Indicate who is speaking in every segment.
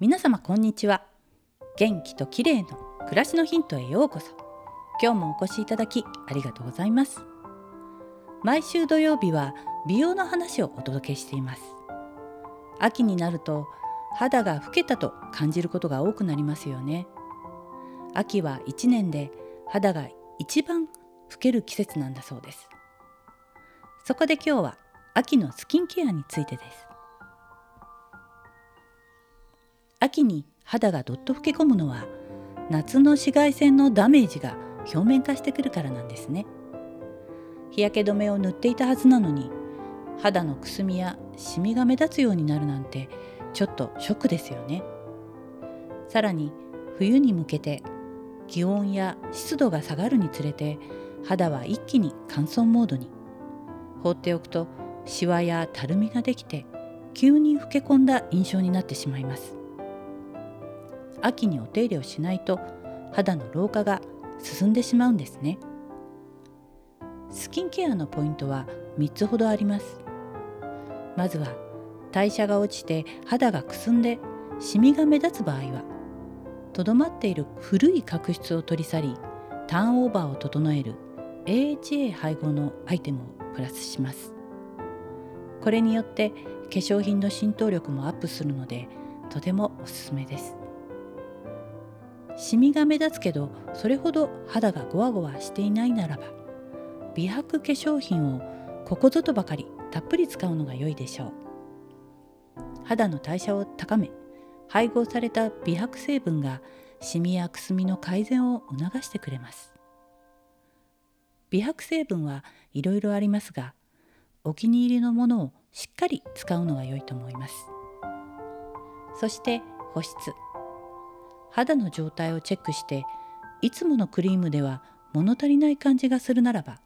Speaker 1: 皆様こんにちは。元気と綺麗の暮らしのヒントへようこそ。今日もお越しいただきありがとうございます。毎週土曜日は美容の話をお届けしています。秋になると肌が老けたと感じることが多くなりますよね。秋は一年で肌が一番老ける季節なんだそうです。そこで今日は秋のスキンケアについてです。秋に肌がどっと老け込むのは夏の紫外線のダメージが表面化してくるからなんですね。日焼け止めを塗っていたはずなのに肌のくすみやシミが目立つようになるなんてちょっとショックですよね。さらに冬に向けて気温や湿度が下がるにつれて肌は一気に乾燥モードに。放っておくとシワやたるみができて急に老け込んだ印象になってしまいます。秋にお手入れをしないと肌の老化が進んでしまうんですね。スキンケアのポイントは3つほどあります。まずは代謝が落ちて肌がくすんでシミが目立つ場合はとどまっている古い角質を取り去りターンオーバーを整える AHA 配合のアイテムをプラスします。これによって化粧品の浸透力もアップするのでとてもおすすめです。シミが目立つけどそれほど肌がゴワゴワしていないならば美白化粧品をここぞとばかりたっぷり使うのが良いでしょう。肌の代謝を高め配合された美白成分がシミやくすみの改善を促してくれます。美白成分はいろいろありますがお気に入りのものをしっかり使うのが良いと思います。そして保湿。肌の状態をチェックしていつものクリームでは物足りない感じがするならば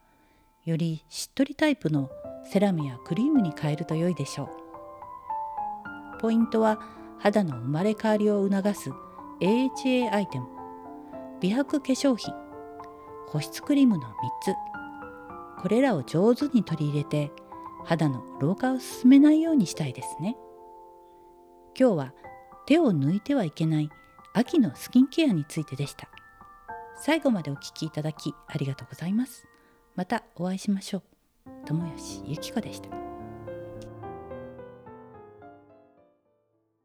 Speaker 1: よりしっとりタイプのセラムやクリームに変えると良いでしょう。ポイントは肌の生まれ変わりを促す AHA アイテム。美白化粧品。保湿クリームの3つ。これらを上手に取り入れて肌の老化を進めないようにしたいですね。今日は手を抜いてはいけない秋のスキンケアについてでした。最後までお聞きいただきありがとうございます。またお会いしましょう。友吉ゆき子でした。